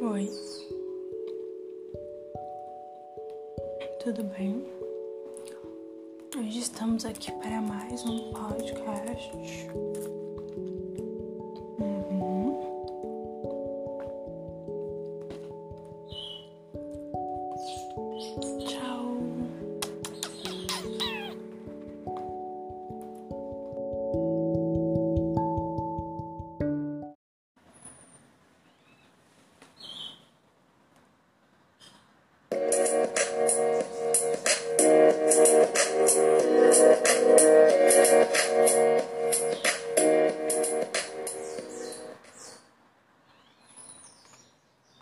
Oi. Tudo bem? Hoje estamos aqui para mais um podcast. Uhum.